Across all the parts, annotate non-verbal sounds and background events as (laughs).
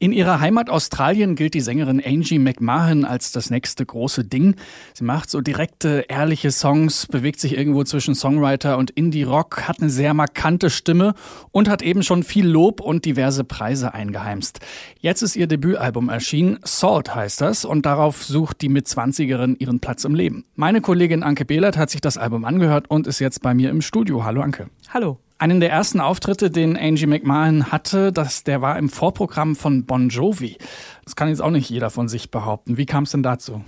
In ihrer Heimat Australien gilt die Sängerin Angie McMahon als das nächste große Ding. Sie macht so direkte, ehrliche Songs, bewegt sich irgendwo zwischen Songwriter und Indie-Rock, hat eine sehr markante Stimme und hat eben schon viel Lob und diverse Preise eingeheimst. Jetzt ist ihr Debütalbum erschienen, Salt heißt das, und darauf sucht die Mitzwanzigerin ihren Platz im Leben. Meine Kollegin Anke Behlert hat sich das Album angehört und ist jetzt bei mir im Studio. Hallo Anke. Hallo. Einen der ersten Auftritte, den Angie McMahon hatte, das, der war im Vorprogramm von Bon Jovi. Das kann jetzt auch nicht jeder von sich behaupten. Wie kam es denn dazu?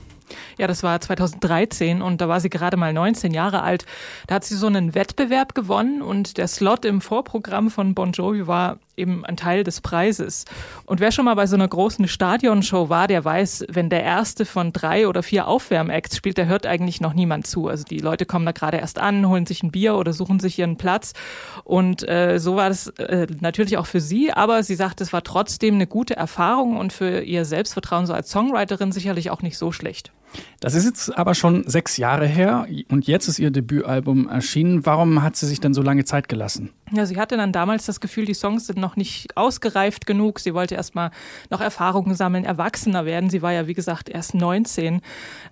Ja, das war 2013 und da war sie gerade mal 19 Jahre alt. Da hat sie so einen Wettbewerb gewonnen und der Slot im Vorprogramm von Bon Jovi war eben ein Teil des Preises. Und wer schon mal bei so einer großen Stadionshow war, der weiß, wenn der erste von drei oder vier Aufwärmacts spielt, der hört eigentlich noch niemand zu. Also die Leute kommen da gerade erst an, holen sich ein Bier oder suchen sich ihren Platz. Und äh, so war das äh, natürlich auch für sie, aber sie sagt, es war trotzdem eine gute Erfahrung und für ihr Selbstvertrauen so als Songwriterin sicherlich auch nicht so schlecht. Das ist jetzt aber schon sechs Jahre her und jetzt ist ihr Debütalbum erschienen. Warum hat sie sich denn so lange Zeit gelassen? Ja, sie hatte dann damals das Gefühl, die Songs sind noch nicht ausgereift genug. Sie wollte erstmal noch Erfahrungen sammeln, erwachsener werden. Sie war ja, wie gesagt, erst 19.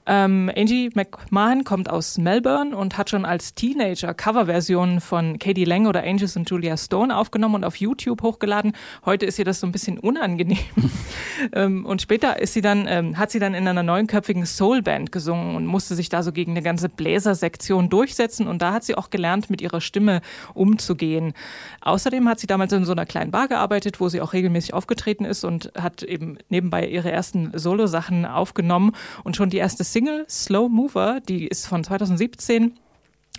Ähm, Angie McMahon kommt aus Melbourne und hat schon als Teenager Coverversionen von Katie Lang oder Angels und Julia Stone aufgenommen und auf YouTube hochgeladen. Heute ist ihr das so ein bisschen unangenehm. (laughs) ähm, und später ist sie dann, ähm, hat sie dann in einer neunköpfigen Soulband gesungen und musste sich da so gegen eine ganze Bläsersektion durchsetzen. Und da hat sie auch gelernt, mit ihrer Stimme umzugehen. Außerdem hat sie damals in so einer kleinen Bar gearbeitet, wo sie auch regelmäßig aufgetreten ist und hat eben nebenbei ihre ersten Solo-Sachen aufgenommen. Und schon die erste Single, Slow Mover, die ist von 2017,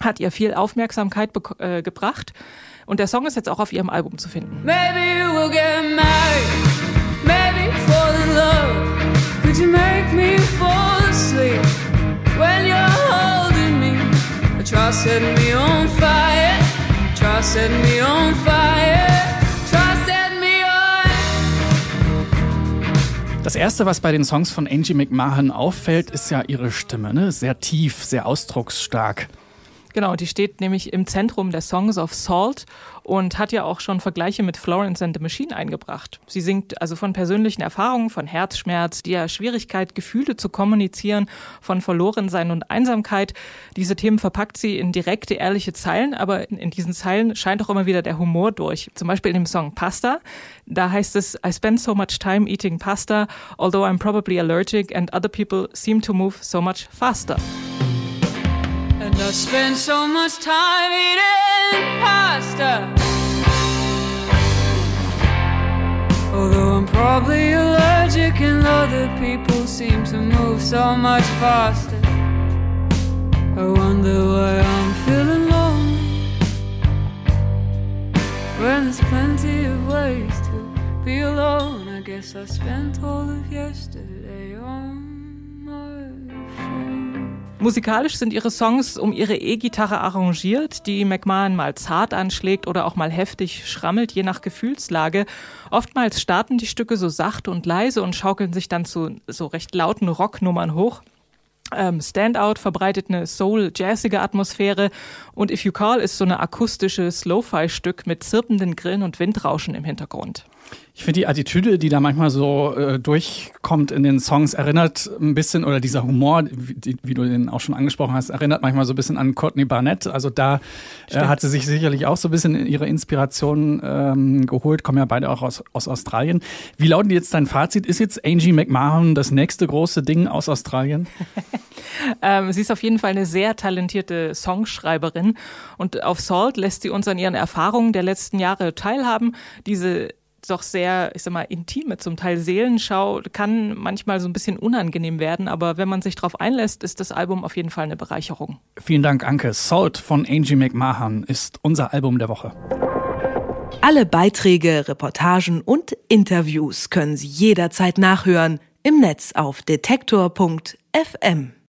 hat ihr viel Aufmerksamkeit äh, gebracht. Und der Song ist jetzt auch auf ihrem Album zu finden. Maybe we'll get married, maybe fall in love. Could you make me Setting me on fire. Try set me on fire. Set. Das erste, was bei den Songs von Angie McMahon auffällt, ist ja ihre Stimme, ne? Sehr tief, sehr ausdrucksstark. Genau, die steht nämlich im Zentrum der Songs of Salt und hat ja auch schon Vergleiche mit Florence and the Machine eingebracht. Sie singt also von persönlichen Erfahrungen, von Herzschmerz, der Schwierigkeit, Gefühle zu kommunizieren, von Verlorensein und Einsamkeit. Diese Themen verpackt sie in direkte, ehrliche Zeilen, aber in diesen Zeilen scheint auch immer wieder der Humor durch. Zum Beispiel in dem Song Pasta. Da heißt es, I spend so much time eating pasta, although I'm probably allergic and other people seem to move so much faster. And I spend so much time eating pasta. Although I'm probably allergic and other people seem to move so much faster. I wonder why I'm feeling lonely. When there's plenty of ways to be alone, I guess I spent all of yesterday on. Musikalisch sind ihre Songs um ihre E-Gitarre arrangiert, die McMahon mal zart anschlägt oder auch mal heftig schrammelt, je nach Gefühlslage. Oftmals starten die Stücke so sacht und leise und schaukeln sich dann zu so recht lauten Rocknummern hoch. Ähm, Standout verbreitet eine soul-jazzige Atmosphäre und If You Call ist so eine akustische Slow-Fi-Stück mit zirpenden Grillen und Windrauschen im Hintergrund. Ich finde die Attitüde, die da manchmal so äh, durchkommt in den Songs, erinnert ein bisschen, oder dieser Humor, wie, wie, du den auch schon angesprochen hast, erinnert manchmal so ein bisschen an Courtney Barnett. Also da äh, hat sie sich sicherlich auch so ein bisschen ihre Inspiration ähm, geholt, kommen ja beide auch aus, aus Australien. Wie lautet jetzt dein Fazit? Ist jetzt Angie McMahon das nächste große Ding aus Australien? (laughs) ähm, sie ist auf jeden Fall eine sehr talentierte Songschreiberin und auf Salt lässt sie uns an ihren Erfahrungen der letzten Jahre teilhaben. Diese doch sehr, ich sag mal, intime, zum Teil Seelenschau, kann manchmal so ein bisschen unangenehm werden, aber wenn man sich darauf einlässt, ist das Album auf jeden Fall eine Bereicherung. Vielen Dank, Anke. Salt von Angie McMahon ist unser Album der Woche. Alle Beiträge, Reportagen und Interviews können Sie jederzeit nachhören im Netz auf detektor.fm.